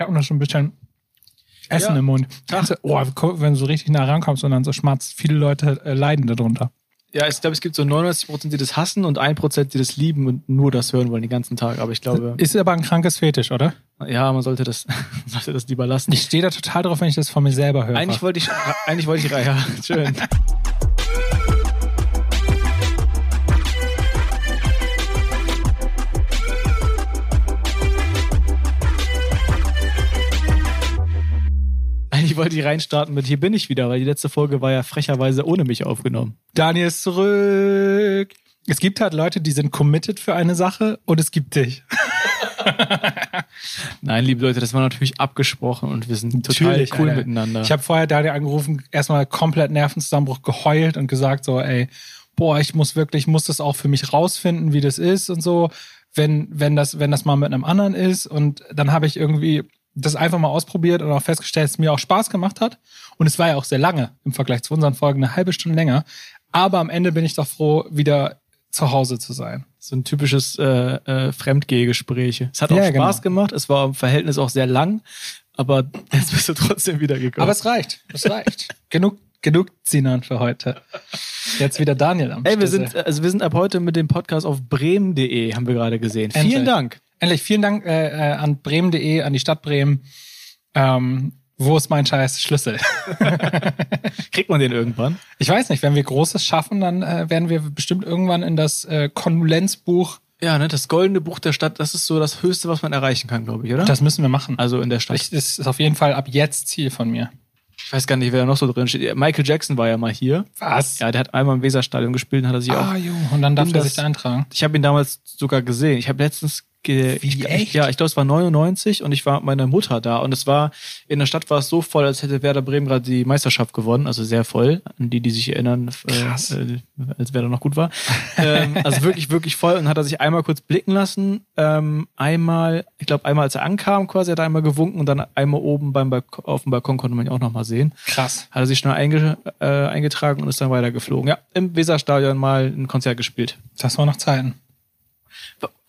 Ich habe noch schon ein bisschen Essen ja. im Mund. Dachte, oh, wenn du so richtig nah rankommst und dann so schmatzt, viele Leute äh, leiden darunter. Ja, ich glaube, es gibt so 99%, die das hassen und 1%, die das lieben und nur das hören wollen den ganzen Tag. Aber ich glaube. Ist aber ein krankes Fetisch, oder? Ja, man sollte das, sollte das lieber lassen. Ich stehe da total drauf, wenn ich das von mir selber höre. Eigentlich wollte ich, eigentlich wollte ich, ja, schön. wollte ich reinstarten mit Hier bin ich wieder, weil die letzte Folge war ja frecherweise ohne mich aufgenommen. Daniel ist zurück. Es gibt halt Leute, die sind committed für eine Sache und es gibt dich. Nein, liebe Leute, das war natürlich abgesprochen und wir sind total cool Alter. miteinander. Ich habe vorher Daniel angerufen, erstmal komplett Nervenzusammenbruch geheult und gesagt so, ey, boah, ich muss wirklich, ich muss das auch für mich rausfinden, wie das ist und so, wenn, wenn das, wenn das mal mit einem anderen ist. Und dann habe ich irgendwie das einfach mal ausprobiert und auch festgestellt, dass es mir auch Spaß gemacht hat. Und es war ja auch sehr lange im Vergleich zu unseren Folgen, eine halbe Stunde länger. Aber am Ende bin ich doch froh, wieder zu Hause zu sein. So ein typisches äh, äh, Fremdgehgespräch. Es hat auch ja, Spaß genau. gemacht, es war im Verhältnis auch sehr lang, aber jetzt bist du trotzdem wieder gekommen. Aber es reicht, es reicht. genug, genug Sinan für heute. Jetzt wieder Daniel am Ey, wir sind, also wir sind ab heute mit dem Podcast auf bremen.de, haben wir gerade gesehen. Endlich. Vielen Dank. Endlich vielen Dank äh, äh, an bremen.de, an die Stadt Bremen. Ähm, wo ist mein scheiß Schlüssel? Kriegt man den irgendwann? Ich weiß nicht, wenn wir Großes schaffen, dann äh, werden wir bestimmt irgendwann in das äh, Konvolenzbuch. Ja, ne, das goldene Buch der Stadt, das ist so das Höchste, was man erreichen kann, glaube ich, oder? Das müssen wir machen. Also in der Stadt. Ich, das ist auf jeden Fall ab jetzt Ziel von mir. Ich weiß gar nicht, wer da noch so drin steht. Michael Jackson war ja mal hier. Was? Ja, der hat einmal im Weserstadion gespielt und hat er sich ah, auch. Jo. Und dann darf er sich da eintragen. Ich habe ihn damals sogar gesehen. Ich habe letztens Wie, echt? Ja, ich glaube, es war 99 und ich war mit meiner Mutter da und es war, in der Stadt war es so voll, als hätte Werder Bremen gerade die Meisterschaft gewonnen, also sehr voll, an die, die sich erinnern, Krass. Äh, als Werder noch gut war. ähm, also wirklich, wirklich voll und hat er sich einmal kurz blicken lassen, ähm, einmal, ich glaube, einmal als er ankam quasi, hat er einmal gewunken und dann einmal oben beim Balk auf dem Balkon konnte man ihn auch nochmal sehen. Krass. Hat er sich schnell einge äh, eingetragen und ist dann weitergeflogen. Ja, im Weserstadion mal ein Konzert gespielt. Das war noch Zeiten.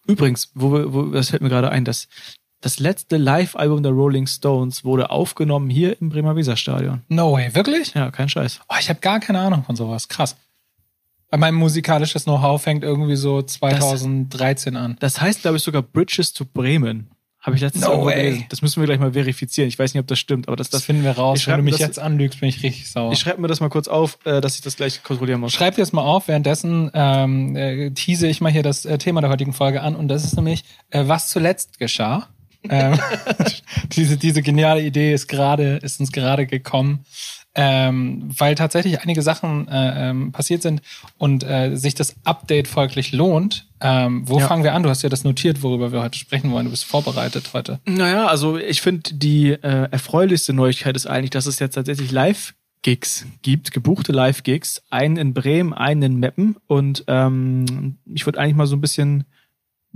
Übrigens, wo, wo, das fällt mir gerade ein, dass das letzte Live-Album der Rolling Stones wurde aufgenommen hier im Bremer Weserstadion. No way, wirklich? Ja, kein Scheiß. Oh, ich habe gar keine Ahnung von sowas. Krass. Mein musikalisches Know-how fängt irgendwie so 2013 das, an. Das heißt, glaube ich, sogar Bridges to Bremen. Habe ich letztens no gelesen. Das müssen wir gleich mal verifizieren. Ich weiß nicht, ob das stimmt, aber das, das, das finden wir raus. Wenn du mich das, jetzt anlügst, bin ich richtig sauer. Ich schreibe mir das mal kurz auf, äh, dass ich das gleich kontrollieren muss. Schreib dir das mal auf. Währenddessen ähm, äh, tease ich mal hier das äh, Thema der heutigen Folge an und das ist nämlich, äh, was zuletzt geschah. ähm, diese, diese geniale Idee ist gerade, ist uns gerade gekommen ähm, weil tatsächlich einige Sachen äh, ähm, passiert sind und äh, sich das Update folglich lohnt. Ähm, wo ja. fangen wir an? Du hast ja das notiert, worüber wir heute sprechen wollen. Du bist vorbereitet heute. Naja, also ich finde, die äh, erfreulichste Neuigkeit ist eigentlich, dass es jetzt tatsächlich live Gigs gibt, gebuchte Live-Gigs, einen in Bremen, einen in Meppen. Und ähm, ich würde eigentlich mal so ein bisschen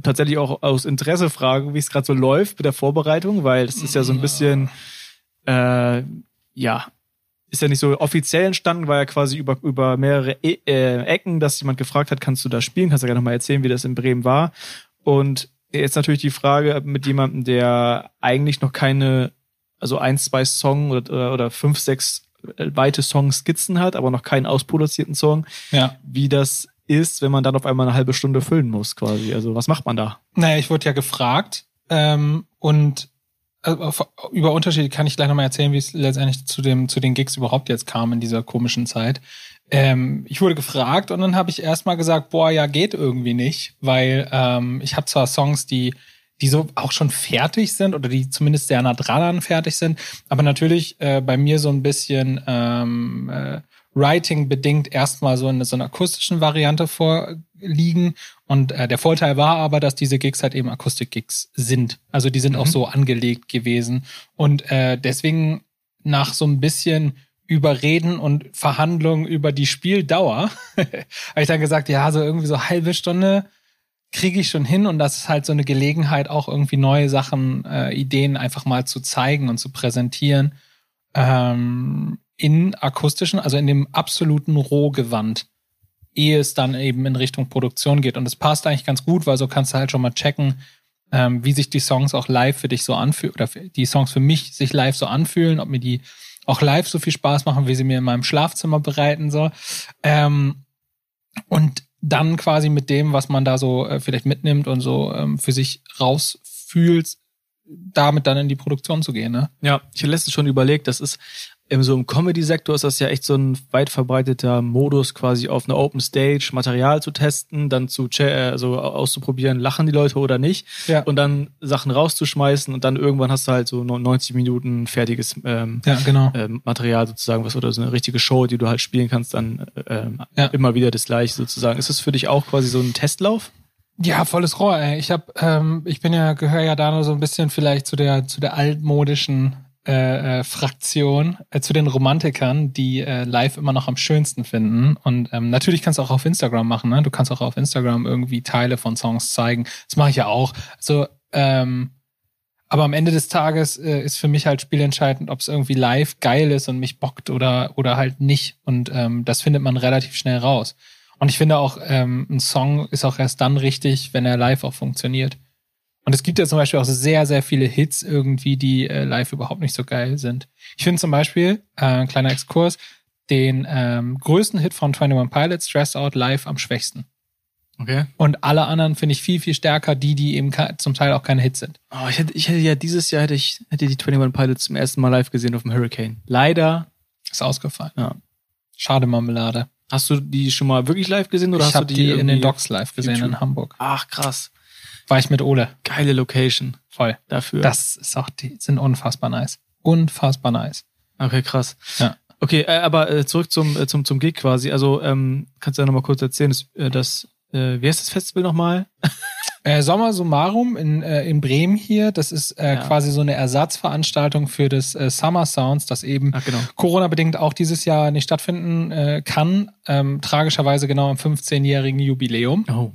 tatsächlich auch aus Interesse fragen, wie es gerade so läuft mit der Vorbereitung, weil es ist ja so ein bisschen äh, ja ist ja nicht so offiziell entstanden, war ja quasi über, über mehrere e äh, Ecken, dass jemand gefragt hat, kannst du da spielen? Kannst du ja gerne mal erzählen, wie das in Bremen war? Und jetzt natürlich die Frage mit jemandem, der eigentlich noch keine, also ein, zwei Song oder, oder, oder fünf, sechs äh, weite Songskizzen hat, aber noch keinen ausproduzierten Song. Ja. Wie das ist, wenn man dann auf einmal eine halbe Stunde füllen muss, quasi. Also was macht man da? Naja, ich wurde ja gefragt ähm, und also über Unterschiede kann ich gleich nochmal erzählen, wie es letztendlich zu dem zu den Gigs überhaupt jetzt kam in dieser komischen Zeit. Ähm, ich wurde gefragt und dann habe ich erstmal gesagt, boah, ja, geht irgendwie nicht, weil ähm, ich habe zwar Songs, die die so auch schon fertig sind oder die zumindest sehr nah dran an fertig sind, aber natürlich äh, bei mir so ein bisschen ähm, äh, Writing bedingt erstmal so in so einer akustischen Variante vorliegen. Und äh, der Vorteil war aber, dass diese Gigs halt eben Akustik-Gigs sind. Also die sind mhm. auch so angelegt gewesen. Und äh, deswegen nach so ein bisschen Überreden und Verhandlungen über die Spieldauer habe ich dann gesagt, ja, so irgendwie so halbe Stunde kriege ich schon hin und das ist halt so eine Gelegenheit, auch irgendwie neue Sachen, äh, Ideen einfach mal zu zeigen und zu präsentieren. Ähm, in akustischen, also in dem absoluten Rohgewand, ehe es dann eben in Richtung Produktion geht. Und es passt eigentlich ganz gut, weil so kannst du halt schon mal checken, ähm, wie sich die Songs auch live für dich so anfühlen, oder die Songs für mich sich live so anfühlen, ob mir die auch live so viel Spaß machen, wie sie mir in meinem Schlafzimmer bereiten so. Ähm, und dann quasi mit dem, was man da so äh, vielleicht mitnimmt und so ähm, für sich rausfühlt, damit dann in die Produktion zu gehen. Ne? Ja, ich habe letztens schon überlegt, das ist im so im Comedy-Sektor ist das ja echt so ein weit verbreiteter Modus, quasi auf einer Open Stage Material zu testen, dann zu also auszuprobieren, lachen die Leute oder nicht, ja. und dann Sachen rauszuschmeißen und dann irgendwann hast du halt so 90 Minuten fertiges ähm, ja, genau. ähm, Material sozusagen, was oder so eine richtige Show, die du halt spielen kannst, dann ähm, ja. immer wieder das gleiche sozusagen. Ist das für dich auch quasi so ein Testlauf? Ja, volles Rohr. Ey. Ich habe, ähm, ich bin ja gehöre ja da nur so ein bisschen vielleicht zu der zu der altmodischen äh, äh, Fraktion äh, zu den Romantikern, die äh, live immer noch am schönsten finden. Und ähm, natürlich kannst du auch auf Instagram machen. Ne? Du kannst auch auf Instagram irgendwie Teile von Songs zeigen. Das mache ich ja auch. Also, ähm, aber am Ende des Tages äh, ist für mich halt spielentscheidend, ob es irgendwie live geil ist und mich bockt oder oder halt nicht. Und ähm, das findet man relativ schnell raus. Und ich finde auch, ähm, ein Song ist auch erst dann richtig, wenn er live auch funktioniert. Und es gibt ja zum Beispiel auch sehr, sehr viele Hits irgendwie, die äh, live überhaupt nicht so geil sind. Ich finde zum Beispiel, äh, kleiner Exkurs, den ähm, größten Hit von 21 Pilots, Stressed Out, live am schwächsten. Okay. Und alle anderen finde ich viel, viel stärker, die, die eben zum Teil auch keine Hits sind. Oh, ich hätte, ich hätte ja dieses Jahr hätte ich hätte die 21 Pilots zum ersten Mal live gesehen auf dem Hurricane. Leider ist ausgefallen. Ja. Schade Marmelade. Hast du die schon mal wirklich live gesehen oder ich hast du die, die in den Docs live gesehen YouTube? in Hamburg? Ach krass. War ich mit Ole. Geile Location. Voll. Dafür. Das ist auch, die sind unfassbar nice. Unfassbar nice. Okay, krass. Ja. Okay, äh, aber äh, zurück zum, äh, zum, zum Gig quasi. Also, ähm, kannst du ja nochmal kurz erzählen, dass, äh, das, äh, wie heißt das Festival nochmal? Äh, Sommer Summarum in, äh, in Bremen hier. Das ist äh, ja. quasi so eine Ersatzveranstaltung für das äh, Summer Sounds, das eben Ach, genau. Corona-bedingt auch dieses Jahr nicht stattfinden äh, kann. Ähm, tragischerweise genau am 15-jährigen Jubiläum. Oh.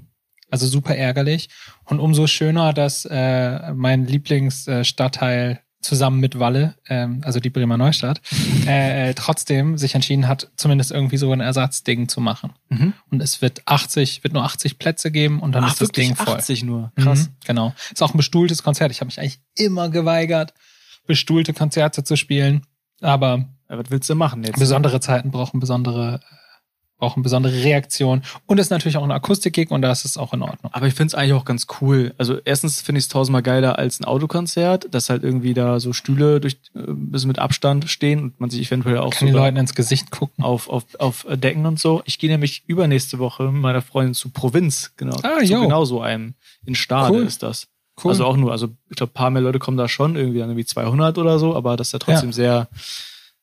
Also super ärgerlich. Und umso schöner, dass äh, mein Lieblingsstadtteil zusammen mit Walle, ähm, also die Bremer Neustadt, äh, äh, trotzdem sich entschieden hat, zumindest irgendwie so ein Ersatzding zu machen. Mhm. Und es wird 80, wird nur 80 Plätze geben und dann Ach, ist das Ding voll. 80 nur. Krass. Mhm, genau. Ist auch ein bestuhltes Konzert. Ich habe mich eigentlich immer geweigert, bestuhlte Konzerte zu spielen. Aber ja, was willst du machen jetzt? Besondere Zeiten brauchen besondere brauchen besondere Reaktion und ist natürlich auch ein Akustik-Gig und da ist es auch in Ordnung. Aber ich finde es eigentlich auch ganz cool. Also erstens finde ich es tausendmal geiler als ein Autokonzert, dass halt irgendwie da so Stühle durch äh, ein bisschen mit Abstand stehen und man sich eventuell auch Kann so die Leuten ins Gesicht gucken. Auf, auf, auf Decken und so. Ich gehe nämlich übernächste Woche mit meiner Freundin zu Provinz, genau. Ah, zu genau so einem. In Stade cool. ist das. Cool. Also auch nur, also ich glaube, paar mehr Leute kommen da schon, irgendwie dann irgendwie 200 oder so, aber das ist ja trotzdem ja. sehr,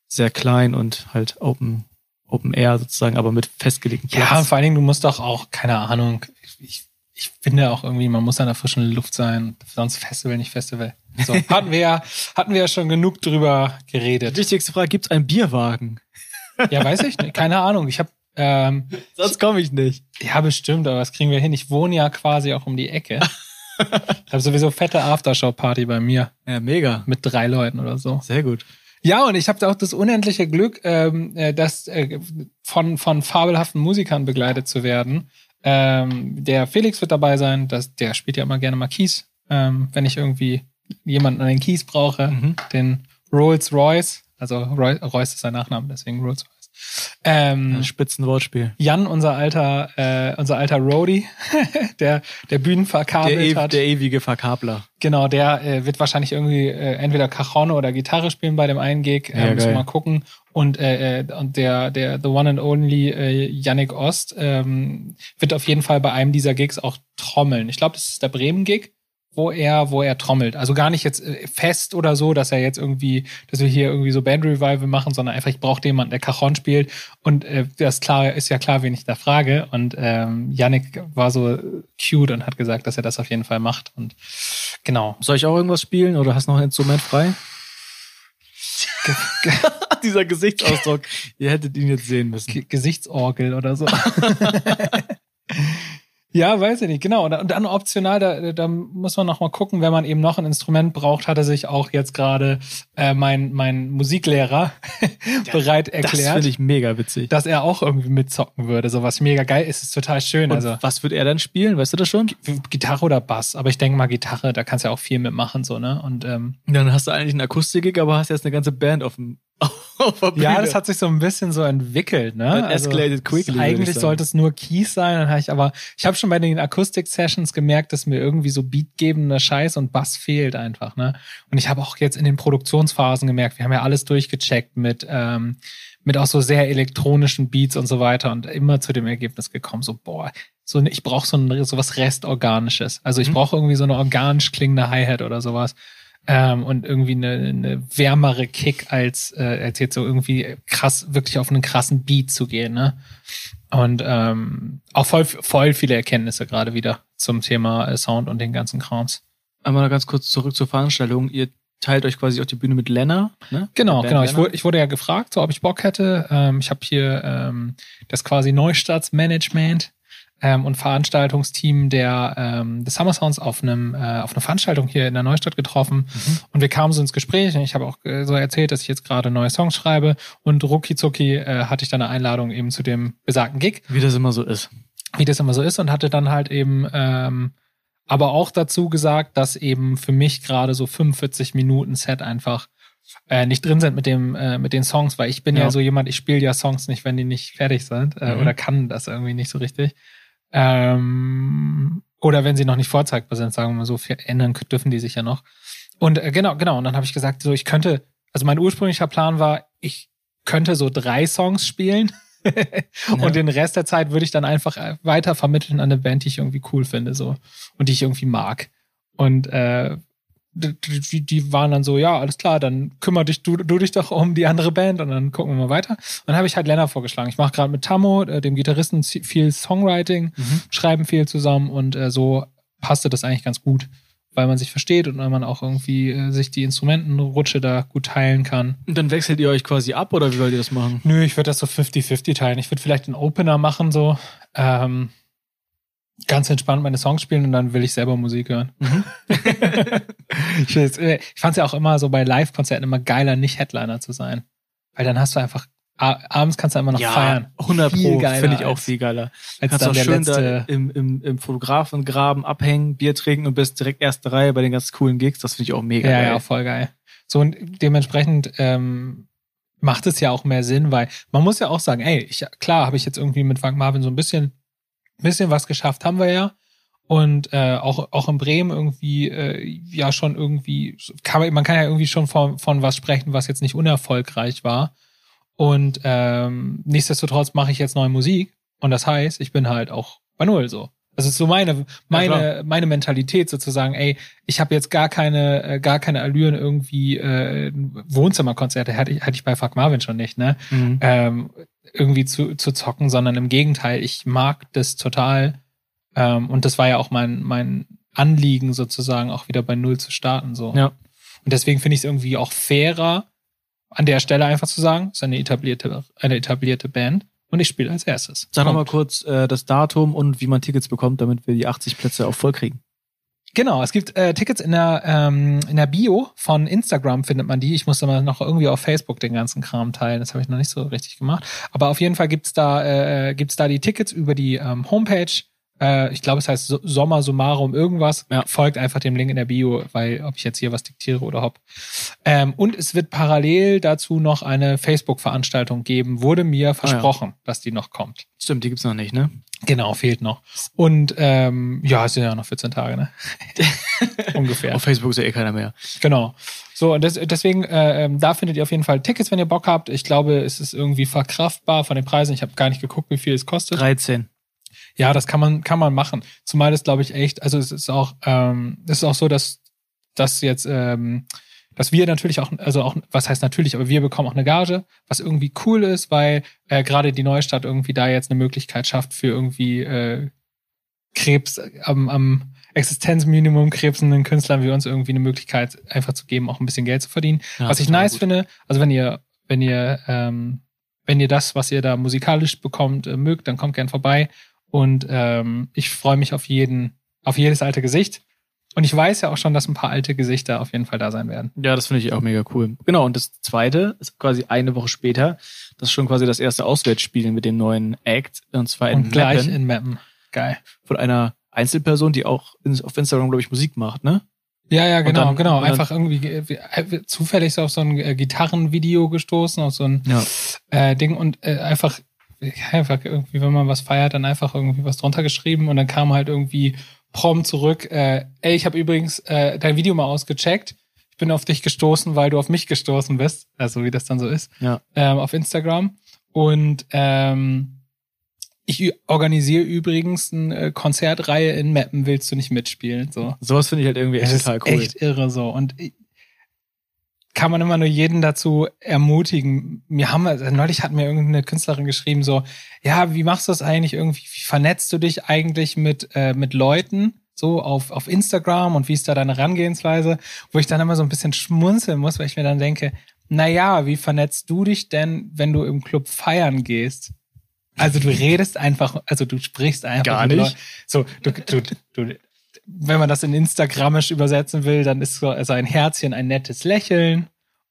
sehr klein und halt open Open Air sozusagen, aber mit festgelegten Platz. Ja, vor allen Dingen, du musst doch auch, keine Ahnung, ich, ich finde auch irgendwie, man muss an der frischen Luft sein, sonst Festival, nicht Festival. So, hatten wir ja, hatten wir ja schon genug drüber geredet. Die wichtigste Frage, gibt's einen Bierwagen? Ja, weiß ich nicht, keine Ahnung. Ich habe ähm, Sonst komme ich nicht. Ja, bestimmt, aber das kriegen wir hin. Ich wohne ja quasi auch um die Ecke. ich habe sowieso fette Aftershow-Party bei mir. Ja, mega. Mit drei Leuten oder so. Sehr gut. Ja, und ich habe auch das unendliche Glück, ähm, äh, das äh, von von fabelhaften Musikern begleitet zu werden. Ähm, der Felix wird dabei sein, das, der spielt ja immer gerne mal Keys, ähm, wenn ich irgendwie jemanden an den Keys brauche, mhm. den Rolls Royce, also Roy, Royce ist sein Nachname, deswegen Rolls Royce. Ähm, Spitzenwortspiel. Jan, unser alter, äh, unser alter Roadie, der der Bühnen verkabelt der, hat. Der ewige Verkabler. Genau, der äh, wird wahrscheinlich irgendwie äh, entweder Cajon oder Gitarre spielen bei dem einen Gig. Äh, ja, müssen wir mal gucken. Und, äh, äh, und der, der The One and Only äh, Yannick Ost ähm, wird auf jeden Fall bei einem dieser Gigs auch trommeln. Ich glaube, das ist der Bremen-Gig wo er, wo er trommelt. Also gar nicht jetzt äh, fest oder so, dass er jetzt irgendwie, dass wir hier irgendwie so Band Revival machen, sondern einfach, ich brauche jemanden, der Cajon spielt. Und äh, das klar ist ja klar, wen ich da frage. Und ähm, Yannick war so cute und hat gesagt, dass er das auf jeden Fall macht. Und genau. Soll ich auch irgendwas spielen oder hast du noch ein Instrument frei? Dieser Gesichtsausdruck, ihr hättet ihn jetzt sehen müssen. G Gesichtsorgel oder so. Ja, weiß ich nicht, genau. Und dann optional, da, da muss man noch mal gucken, wenn man eben noch ein Instrument braucht, hat er sich auch jetzt gerade äh, mein, mein Musiklehrer bereit erklärt. Das finde ich mega witzig. Dass er auch irgendwie mitzocken würde. So was mega geil ist, ist total schön. Und also was wird er dann spielen? Weißt du das schon? Gitarre oder Bass. Aber ich denke mal Gitarre, da kannst du ja auch viel mitmachen, so, ne? Und ähm, dann hast du eigentlich einen Akustik, aber hast jetzt eine ganze Band auf dem ja, das hat sich so ein bisschen so entwickelt, ne? Escalated also, quickly. Eigentlich sollte es nur Keys sein, dann habe ich aber, ich habe schon bei den Akustik-Sessions gemerkt, dass mir irgendwie so beatgebender Scheiß und Bass fehlt einfach, ne? Und ich habe auch jetzt in den Produktionsphasen gemerkt, wir haben ja alles durchgecheckt mit, ähm, mit auch so sehr elektronischen Beats und so weiter und immer zu dem Ergebnis gekommen, so, boah, so, ich brauche so, ein, so was Restorganisches. Also ich mhm. brauche irgendwie so eine organisch klingende Hi-Hat oder sowas ähm, und irgendwie eine, eine wärmere Kick als, äh, als jetzt so irgendwie krass, wirklich auf einen krassen Beat zu gehen, ne? Und ähm, auch voll, voll viele Erkenntnisse gerade wieder zum Thema äh, Sound und den ganzen Krams. Einmal noch ganz kurz zurück zur Veranstaltung. Ihr teilt euch quasi auch die Bühne mit Lena, ne? Genau, genau. Ich wurde, ich wurde ja gefragt, so ob ich Bock hätte. Ähm, ich habe hier ähm, das quasi Neustartsmanagement ähm, und Veranstaltungsteam der ähm, des Summer Sounds auf einem äh, auf einer Veranstaltung hier in der Neustadt getroffen mhm. und wir kamen so ins Gespräch und ich habe auch äh, so erzählt, dass ich jetzt gerade neue Songs schreibe und rucki zucki äh, hatte ich dann eine Einladung eben zu dem besagten Gig. Wie das immer so ist. Wie das immer so ist und hatte dann halt eben ähm, aber auch dazu gesagt, dass eben für mich gerade so 45 Minuten Set einfach äh, nicht drin sind mit dem äh, mit den Songs, weil ich bin ja, ja so jemand, ich spiele ja Songs nicht, wenn die nicht fertig sind äh, mhm. oder kann das irgendwie nicht so richtig. Ähm, oder wenn sie noch nicht vorzeigbar sind, sagen wir mal so, ändern dürfen die sich ja noch. Und äh, genau, genau. Und dann habe ich gesagt, so ich könnte, also mein ursprünglicher Plan war, ich könnte so drei Songs spielen und ja. den Rest der Zeit würde ich dann einfach äh, weiter vermitteln an eine Band, die ich irgendwie cool finde, so und die ich irgendwie mag. Und äh, die, die waren dann so, ja, alles klar, dann kümmere dich du, du dich doch um die andere Band und dann gucken wir mal weiter. Und dann habe ich halt Lennart vorgeschlagen. Ich mache gerade mit Tammo, äh, dem Gitarristen, viel Songwriting, mhm. schreiben viel zusammen und äh, so passte das eigentlich ganz gut, weil man sich versteht und weil man auch irgendwie äh, sich die Instrumentenrutsche da gut teilen kann. Und dann wechselt ihr euch quasi ab oder wie wollt ihr das machen? Nö, ich würde das so 50-50 teilen. Ich würde vielleicht einen Opener machen, so. Ähm, ganz entspannt meine Songs spielen und dann will ich selber Musik hören. Mhm. ich, ich fand es ja auch immer so bei Live-Konzerten immer geiler, nicht Headliner zu sein. Weil dann hast du einfach, abends kannst du immer noch ja, feiern. 100 Pro finde ich auch viel geiler. Als kannst dann auch der schön letzte da im, im, im Fotografengraben abhängen, Bier trinken und bist direkt erste Reihe bei den ganz coolen Gigs. Das finde ich auch mega ja, geil. Ja, voll geil. So und dementsprechend ähm, macht es ja auch mehr Sinn, weil man muss ja auch sagen, ey, ich, klar habe ich jetzt irgendwie mit Frank Marvin so ein bisschen bisschen was geschafft haben wir ja. Und äh, auch, auch in Bremen irgendwie, äh, ja schon irgendwie, kann man, man kann ja irgendwie schon von, von was sprechen, was jetzt nicht unerfolgreich war. Und ähm, nichtsdestotrotz mache ich jetzt neue Musik. Und das heißt, ich bin halt auch bei Null so. Das ist so meine meine ja, meine Mentalität sozusagen. Ey, ich habe jetzt gar keine äh, gar keine Allüren irgendwie äh, Wohnzimmerkonzerte hatte ich, hatte ich bei Fuck Marvin schon nicht, ne? Mhm. Ähm, irgendwie zu zu zocken, sondern im Gegenteil, ich mag das total. Ähm, und das war ja auch mein mein Anliegen sozusagen auch wieder bei Null zu starten so. Ja. Und deswegen finde ich es irgendwie auch fairer an der Stelle einfach zu sagen, es ist eine etablierte eine etablierte Band und ich spiele als erstes. Sag nochmal kurz äh, das Datum und wie man Tickets bekommt, damit wir die 80 Plätze auch voll kriegen. Genau, es gibt äh, Tickets in der ähm, in der Bio von Instagram findet man die. Ich musste mal noch irgendwie auf Facebook den ganzen Kram teilen. Das habe ich noch nicht so richtig gemacht. Aber auf jeden Fall gibt's da äh, gibt's da die Tickets über die ähm, Homepage äh, ich glaube, es heißt Sommer Summarum irgendwas. Ja. Folgt einfach dem Link in der Bio, weil ob ich jetzt hier was diktiere oder hopp. Ähm, und es wird parallel dazu noch eine Facebook-Veranstaltung geben. Wurde mir versprochen, ah, ja. dass die noch kommt. Stimmt, die gibt's noch nicht, ne? Genau, fehlt noch. Und ähm, ja, es sind ja noch 14 Tage, ne? Ungefähr. Auf Facebook ist ja eh keiner mehr. Genau. So, und das, deswegen, äh, ähm, da findet ihr auf jeden Fall Tickets, wenn ihr Bock habt. Ich glaube, es ist irgendwie verkraftbar von den Preisen. Ich habe gar nicht geguckt, wie viel es kostet. 13. Ja, das kann man, kann man machen. Zumal das, glaube ich, echt, also es ist auch, ähm, es ist auch so, dass, dass jetzt, ähm, dass wir natürlich auch, also auch, was heißt natürlich, aber wir bekommen auch eine Gage, was irgendwie cool ist, weil äh, gerade die Neustadt irgendwie da jetzt eine Möglichkeit schafft für irgendwie äh, Krebs am, am Existenzminimum krebsenden Künstlern wie uns irgendwie eine Möglichkeit einfach zu geben, auch ein bisschen Geld zu verdienen. Ja, was ich nice gut. finde, also wenn ihr, wenn ihr, ähm, wenn ihr das, was ihr da musikalisch bekommt, äh, mögt, dann kommt gern vorbei Und ähm, ich freue mich auf jeden, auf jedes alte Gesicht. Und ich weiß ja auch schon, dass ein paar alte Gesichter auf jeden Fall da sein werden. Ja, das finde ich auch mega cool. Genau, und das zweite ist quasi eine Woche später. Das ist schon quasi das erste Auswärtsspiel mit dem neuen Act. Und zwar in Und gleich Meppen in Mappen. Geil. von einer Einzelperson, die auch auf Instagram, glaube ich, Musik macht, ne? Ja, ja, genau, dann- genau. Einfach irgendwie äh, zufällig so auf so ein äh, Gitarrenvideo gestoßen, auf so ein Ja. äh, Ding und äh, einfach, einfach irgendwie, wenn man was feiert, dann einfach irgendwie was drunter geschrieben und dann kam halt irgendwie prompt zurück, äh, ey, ich habe übrigens äh, dein Video mal ausgecheckt. Ich bin auf dich gestoßen, weil du auf mich gestoßen bist, also wie das dann so ist, Ja. ähm, auf Instagram. Und ähm, ich organisiere übrigens eine äh, Konzertreihe in Mappen, willst du nicht mitspielen? So. Sowas finde ich halt irgendwie echt Das total ist cool. echt irre so. Und ich- kann man immer nur jeden dazu ermutigen. Wir haben, neulich hat mir irgendeine Künstlerin geschrieben, so, ja, wie machst du das eigentlich irgendwie? Wie vernetzt du dich eigentlich mit, äh, mit Leuten? So auf, auf Instagram und wie ist da deine Herangehensweise? Wo ich dann immer so ein bisschen schmunzeln muss, weil ich mir dann denke, na ja, wie vernetzt du dich denn, wenn du im Club feiern gehst? Also du redest einfach, also du sprichst einfach Gar nicht. Leuten. So, du, du, du, wenn man das in Instagramisch übersetzen will, dann ist so also ein Herzchen ein nettes Lächeln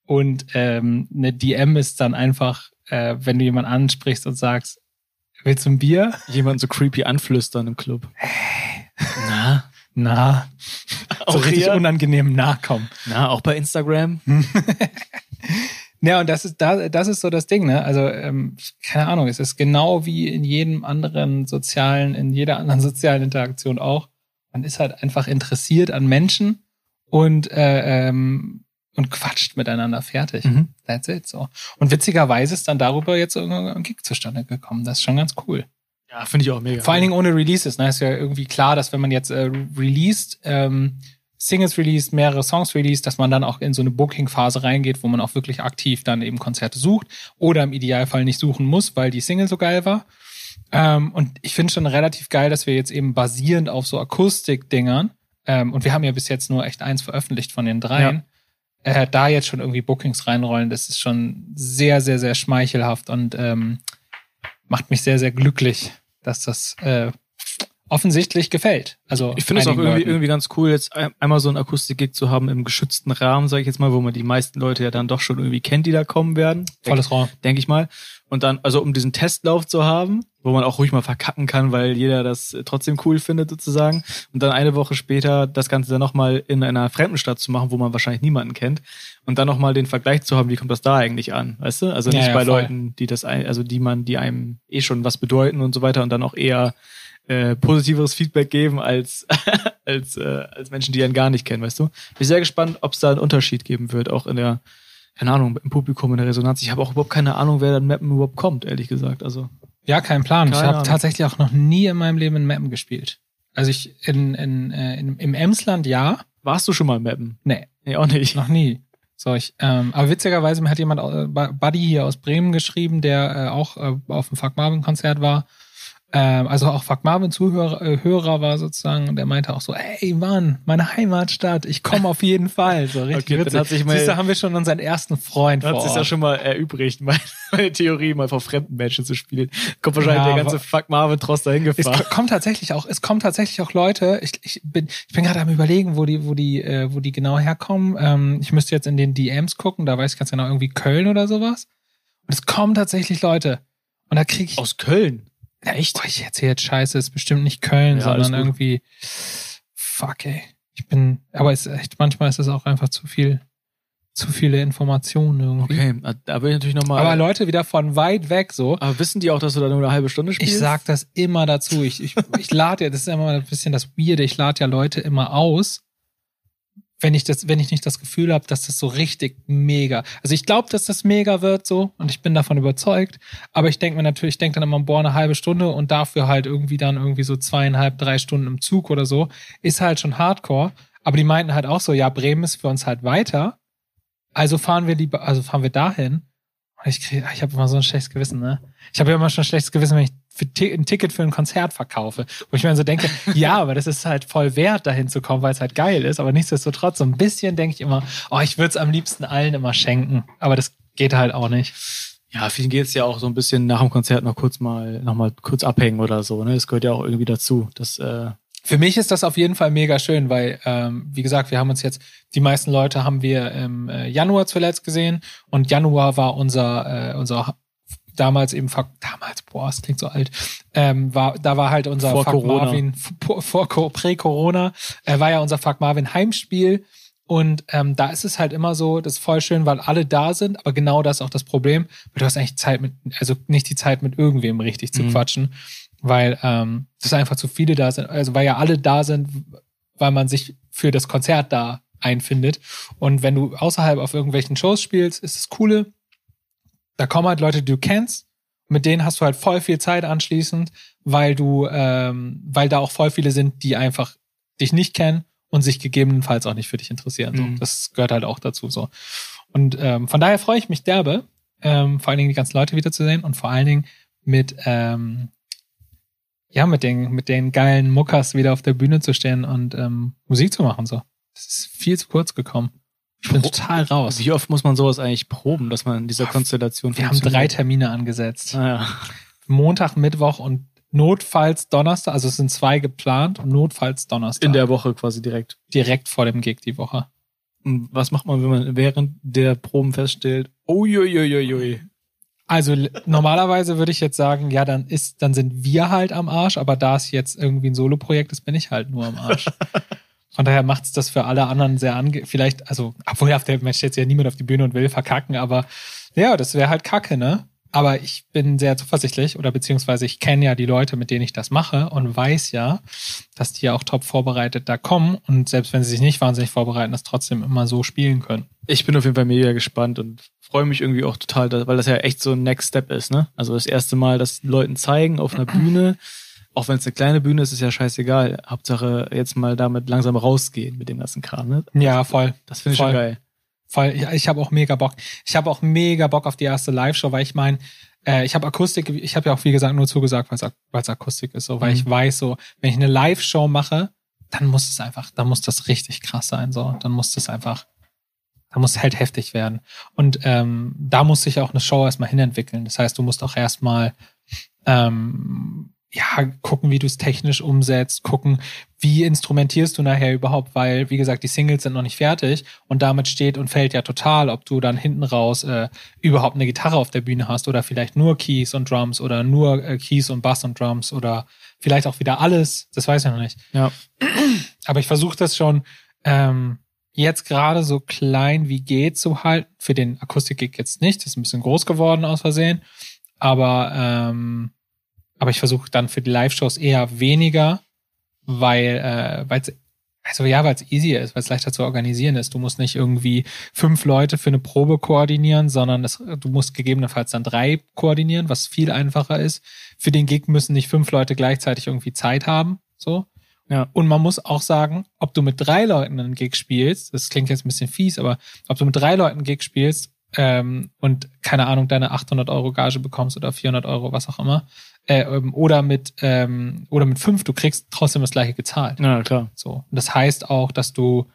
und ähm, eine DM ist dann einfach, äh, wenn du jemanden ansprichst und sagst, willst du ein Bier? Jemand so creepy anflüstern im Club. Na, Na, so Auch richtig hier? unangenehm nachkommen. na, auch bei Instagram? Ja, und das ist da, das ist so das Ding, ne? Also ähm, keine Ahnung, es ist genau wie in jedem anderen sozialen, in jeder anderen sozialen Interaktion auch. Man ist halt einfach interessiert an Menschen und äh, ähm, und quatscht miteinander fertig. Mhm. That's it so. Und witzigerweise ist dann darüber jetzt irgendein Gig zustande gekommen. Das ist schon ganz cool. Ja, finde ich auch mega. Vor allen Dingen ohne Releases. Ne? Ist ja irgendwie klar, dass wenn man jetzt äh, released, ähm, Singles released, mehrere Songs released, dass man dann auch in so eine Booking-Phase reingeht, wo man auch wirklich aktiv dann eben Konzerte sucht oder im Idealfall nicht suchen muss, weil die Single so geil war. Ähm, und ich finde schon relativ geil, dass wir jetzt eben basierend auf so Akustik-Dingern, ähm, und wir haben ja bis jetzt nur echt eins veröffentlicht von den dreien, äh, da jetzt schon irgendwie Bookings reinrollen, das ist schon sehr, sehr, sehr schmeichelhaft und ähm, macht mich sehr, sehr glücklich, dass das äh, offensichtlich gefällt. Also Ich finde es auch irgendwie, Leuten. irgendwie ganz cool, jetzt ein- einmal so ein Akustik-Gig zu haben im geschützten Rahmen, sage ich jetzt mal, wo man die meisten Leute ja dann doch schon irgendwie kennt, die da kommen werden. volles Raum. denke ich mal. Und dann, also um diesen Testlauf zu haben, wo man auch ruhig mal verkacken kann, weil jeder das trotzdem cool findet sozusagen. Und dann eine Woche später das Ganze dann nochmal in einer fremden Stadt zu machen, wo man wahrscheinlich niemanden kennt. Und dann nochmal den Vergleich zu haben, wie kommt das da eigentlich an, weißt du? Also Ja, nicht ja, bei voll. Leuten, die das, ein, also die man, die einem eh schon was bedeuten und so weiter und dann auch eher äh, positiveres Feedback geben als als äh, als Menschen, die einen gar nicht kennen, weißt du? Bin sehr gespannt, ob es da einen Unterschied geben wird, auch in der keine Ahnung, im Publikum, in der Resonanz. Ich habe auch überhaupt keine Ahnung, wer dann Mappen überhaupt kommt, ehrlich gesagt. Also, Ja, kein Plan. ich habe tatsächlich auch noch nie in meinem Leben in Mappen gespielt. Also ich in, in, äh, in, im Emsland ja, warst du schon mal Mappen? nee, Nee, auch nicht. noch nie. So, ich, ähm, aber witzigerweise mir hat jemand, äh, Buddy hier aus Bremen geschrieben, der äh, auch äh, auf dem Fuck Marvin Konzert war. Ähm, also auch Fuck Marvin Zuhörer äh, Hörer war sozusagen und der meinte auch so, ey Mann, meine Heimatstadt, ich komme auf jeden Fall. So richtig Okay, dann witzig. hat sich mal- Siehst du, haben wir schon unseren ersten Freund Hat vor sich Ort. ja schon mal erübrigt, meine, meine Theorie, mal vor fremden Menschen zu spielen. Kommt wahrscheinlich Ja, der ganze Fuck Marvin Trost dahin Es gefahren. ko- kommt tatsächlich auch, es kommen tatsächlich auch Leute, ich, ich bin, ich bin gerade am überlegen, wo die, wo die, äh, wo die genau herkommen. Ähm, ich müsste jetzt in den DMs gucken, da weiß ich ganz genau, irgendwie Köln oder sowas. Und es kommen tatsächlich Leute. Und da kriege ich. Aus Köln. Ja, echt? Oh, ich erzähle jetzt Scheiße, es ist bestimmt nicht Köln, Ja, sondern irgendwie. Fuck, ey. Ich bin, aber es ist echt, manchmal ist es auch einfach zu viel, zu viele Informationen irgendwie. Okay, na, da will ich natürlich nochmal. Aber Leute wieder von weit weg so. aber wissen die auch, dass du da nur eine halbe Stunde spielst? Ich sag das immer dazu. Ich, ich, ich lade ja, das ist immer ein bisschen das Weirde, ich lade ja Leute immer aus, wenn ich das, wenn ich nicht das Gefühl habe, dass das so richtig mega. Also ich glaube, dass das mega wird so und ich bin davon überzeugt. Aber ich denke mir natürlich, ich denke dann immer, boah, eine halbe Stunde und dafür halt irgendwie dann irgendwie so zweieinhalb, drei Stunden im Zug oder so, ist halt schon Hardcore. Aber die meinten halt auch so, ja, Bremen ist für uns halt weiter. Also fahren wir lieber, also fahren wir dahin. Und ich krieg, ich habe immer so ein schlechtes Gewissen, ne? Ich habe ja immer schon ein schlechtes Gewissen, wenn ich ein Ticket für ein Konzert verkaufe. Wo ich mir dann so denke, ja, aber das ist halt voll wert, dahin zu kommen, weil es halt geil ist. Aber nichtsdestotrotz, so ein bisschen denke ich immer, oh, ich würde es am liebsten allen immer schenken. Aber das geht halt auch nicht. Ja, vielen geht's ja auch so ein bisschen nach dem Konzert noch kurz mal, noch mal kurz abhängen oder so, ne? Das gehört ja auch irgendwie dazu. Das, äh Für mich ist das auf jeden Fall mega schön, weil, ähm, wie gesagt, wir haben uns jetzt, die meisten Leute haben wir im äh, Januar zuletzt gesehen und Januar war unser, äh, unser damals eben damals boah es klingt so alt ähm, war da war halt unser Vor Fuck Corona. Marvin vor, vor Prä-Corona äh, war ja unser Fuck Marvin Heimspiel und ähm, da ist es halt immer so das ist voll schön weil alle da sind aber genau das ist auch das Problem weil du hast eigentlich Zeit mit also nicht die Zeit mit irgendwem richtig zu Mhm. quatschen weil ähm, das einfach zu viele da sind also weil ja alle da sind weil man sich für das Konzert da einfindet und wenn du außerhalb auf irgendwelchen Shows spielst ist das coole da kommen halt Leute, die du kennst, mit denen hast du halt voll viel Zeit anschließend, weil du, ähm, weil da auch voll viele sind, die einfach dich nicht kennen und sich gegebenenfalls auch nicht für dich interessieren. So. Mhm. Das gehört halt auch dazu so. Und ähm, von daher freue ich mich derbe, ähm, vor allen Dingen die ganzen Leute wiederzusehen und vor allen Dingen mit ähm, ja mit den mit den geilen Muckers wieder auf der Bühne zu stehen und ähm, Musik zu machen so. Das ist viel zu kurz gekommen. Ich bin total raus. Wie oft muss man sowas eigentlich proben, dass man in dieser Konstellation Wir haben drei? Termine angesetzt. Ah, ja. Montag, Mittwoch und notfalls Donnerstag. Also es sind zwei geplant und notfalls Donnerstag. In der Woche quasi direkt. direkt vor dem Gig die Woche. Und was macht man, wenn man während der Proben feststellt, uiuiuiui. Also normalerweise würde ich jetzt sagen, ja, dann ist, dann sind wir halt am Arsch, aber da es jetzt irgendwie ein Solo-Projekt ist, bin ich halt nur am Arsch. Von daher macht's das für alle anderen sehr ange, vielleicht, also, obwohl auf der Match jetzt ja niemand auf die Bühne und will verkacken, aber ja, das wäre halt Kacke, ne? Aber ich bin sehr zuversichtlich oder beziehungsweise ich kenne ja die Leute, mit denen ich das mache und weiß ja, dass die ja auch top vorbereitet da kommen und selbst wenn sie sich nicht wahnsinnig vorbereiten, das trotzdem immer so spielen können. Ich bin auf jeden Fall mega gespannt und freue mich irgendwie auch total, weil das ja echt so ein Next Step ist, ne? Also das erste Mal, das Leuten zeigen auf einer Bühne, auch wenn es eine kleine Bühne ist, ist ja scheißegal. Hauptsache jetzt mal damit langsam rausgehen mit dem ganzen Kram, ne? Ja, voll. Das finde ich Voll. schon geil. Voll, ich, ich habe auch mega Bock. Ich habe auch mega Bock auf die erste Live-Show, weil ich meine, äh, ich habe Akustik, ich habe ja auch wie gesagt nur zugesagt, weil es Akustik ist, so, weil Mhm. ich weiß, so, wenn ich eine Live-Show mache, dann muss es einfach, dann muss das richtig krass sein, so, dann muss das einfach, da muss halt heftig werden. Und ähm, da muss sich auch eine Show erstmal hinentwickeln. Das heißt, du musst auch erstmal ähm, ja, gucken, wie du es technisch umsetzt, gucken, wie instrumentierst du nachher überhaupt, weil, wie gesagt, die Singles sind noch nicht fertig und damit steht und fällt ja total, ob du dann hinten raus äh, überhaupt eine Gitarre auf der Bühne hast oder vielleicht nur Keys und Drums oder nur äh, Keys und Bass und Drums oder vielleicht auch wieder alles, das weiß ich noch nicht. Ja. Aber ich versuche das schon ähm, jetzt gerade so klein wie geht zu halten. Für den Akustik-Gig jetzt nicht, das ist ein bisschen groß geworden aus Versehen. Aber, ähm, aber ich versuche dann für die Live-Shows eher weniger, weil äh, weil's, also ja, weil es easier ist, weil es leichter zu organisieren ist. Du musst nicht irgendwie fünf Leute für eine Probe koordinieren, sondern das, du musst gegebenenfalls dann drei koordinieren, was viel einfacher ist. Für den Gig müssen nicht fünf Leute gleichzeitig irgendwie Zeit haben. So. Ja. Und man muss auch sagen, ob du mit drei Leuten einen Gig spielst, das klingt jetzt ein bisschen fies, aber ob du mit drei Leuten einen Gig spielst ähm, und keine Ahnung, deine 800 Euro Gage bekommst oder 400 Euro, was auch immer, äh, ähm, oder mit ähm, oder mit fünf, du kriegst trotzdem das gleiche gezahlt. Ja, klar. So. Und das heißt auch, dass du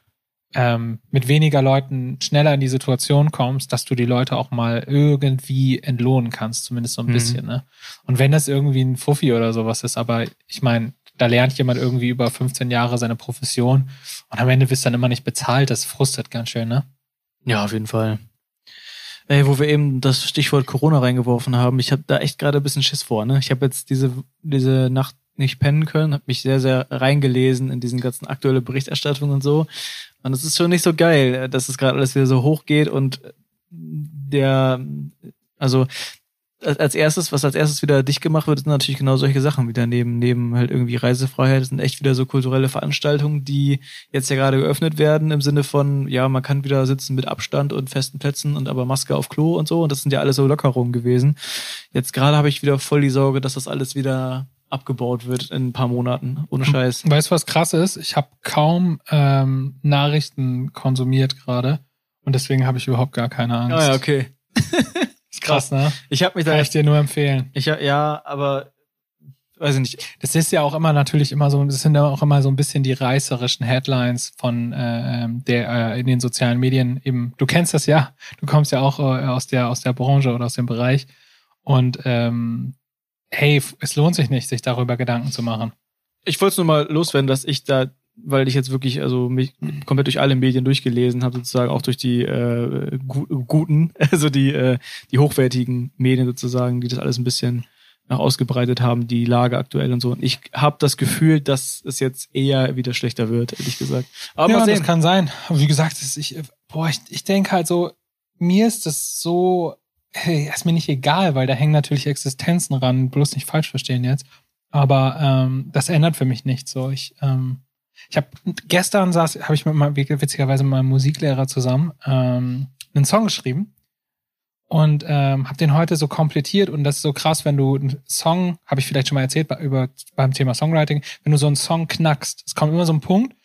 ähm, mit weniger Leuten schneller in die Situation kommst, dass du die Leute auch mal irgendwie entlohnen kannst, zumindest so ein Mhm. bisschen. Ne? Und wenn das irgendwie ein Fuffi oder sowas ist, aber ich meine, da lernt jemand irgendwie über 15 Jahre seine Profession und am Ende wirst du dann immer nicht bezahlt, das frustet ganz schön, ne? Ja, auf jeden Fall. Ey, wo wir eben das Stichwort Corona reingeworfen haben, ich habe da echt gerade ein bisschen Schiss vor. Ne? Ich habe jetzt diese, diese Nacht nicht pennen können, habe mich sehr, sehr reingelesen in diesen ganzen aktuelle Berichterstattung und so. Und es ist schon nicht so geil, dass es gerade alles wieder so hoch geht und der, also als erstes, was als erstes wieder dicht gemacht wird, sind natürlich genau solche Sachen wieder neben, neben halt irgendwie Reisefreiheit, das sind echt wieder so kulturelle Veranstaltungen, die jetzt ja gerade geöffnet werden im Sinne von, ja, man kann wieder sitzen mit Abstand und festen Plätzen und aber Maske auf Klo und so und das sind ja alles so Lockerungen gewesen. Jetzt gerade habe ich wieder voll die Sorge, dass das alles wieder abgebaut wird in ein paar Monaten. Ohne Scheiß. Weißt du, was krass ist? Ich habe kaum ähm, Nachrichten konsumiert gerade und deswegen habe ich überhaupt gar keine Angst. Ah ja, okay. Ist krass, ne? Ich habe mich da Kann ich dir nur empfehlen. Ich ja, aber weiß ich nicht. Das ist ja auch immer natürlich immer so, das sind ja auch immer so ein bisschen die reißerischen Headlines von äh, der äh, in den sozialen Medien eben. Du kennst das ja, du kommst ja auch äh, aus der aus der Branche oder aus dem Bereich und ähm, hey, es lohnt sich nicht, sich darüber Gedanken zu machen. Ich wollte nur mal loswerden, dass ich da, weil ich jetzt wirklich also mich komplett durch alle Medien durchgelesen habe, sozusagen auch durch die äh, gu guten, also die äh, die hochwertigen Medien sozusagen, die das alles ein bisschen nach ausgebreitet haben, die Lage aktuell und so. Und ich habe das Gefühl, dass es jetzt eher wieder schlechter wird, ehrlich gesagt. Aber ja, das kann sein. Aber wie gesagt, ich, boah, ich, ich denke halt so, mir ist das so, hey, ist mir nicht egal, weil da hängen natürlich Existenzen ran, bloß nicht falsch verstehen jetzt. Aber ähm, das ändert für mich nichts. So, ich, ähm, ich habe gestern saß, habe ich mit meinem witzigerweise mit meinem Musiklehrer zusammen ähm, einen Song geschrieben und ähm, habe den heute so komplettiert und das ist so krass, wenn du einen Song, habe ich vielleicht schon mal erzählt bei, über beim Thema Songwriting, wenn du so einen Song knackst, es kommt immer so ein Punkt,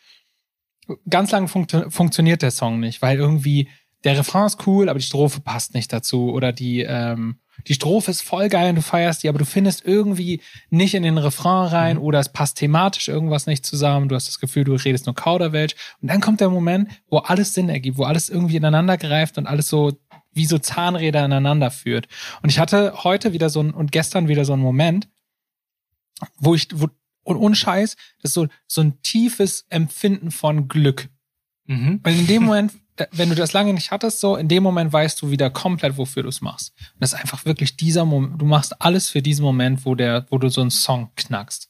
ganz lang funkt, funktioniert der Song nicht, weil irgendwie der Refrain ist cool, aber die Strophe passt nicht dazu oder die ähm, die Strophe ist voll geil und du feierst die, aber du findest irgendwie nicht in den Refrain rein mhm. oder es passt thematisch irgendwas nicht zusammen. Du hast das Gefühl, du redest nur Kauderwelsch. Und dann kommt der Moment, wo alles Sinn ergibt, wo alles irgendwie ineinander greift und alles so wie so Zahnräder ineinander führt. Und ich hatte heute wieder so ein, und gestern wieder so einen Moment, wo ich, wo, und unscheiß, das ist so, so ein tiefes Empfinden von Glück. Mhm. Weil in dem Moment, wenn du das lange nicht hattest, so, in dem Moment weißt du wieder komplett, wofür du es machst. Und das ist einfach wirklich dieser Moment, du machst alles für diesen Moment, wo der, wo du so einen Song knackst.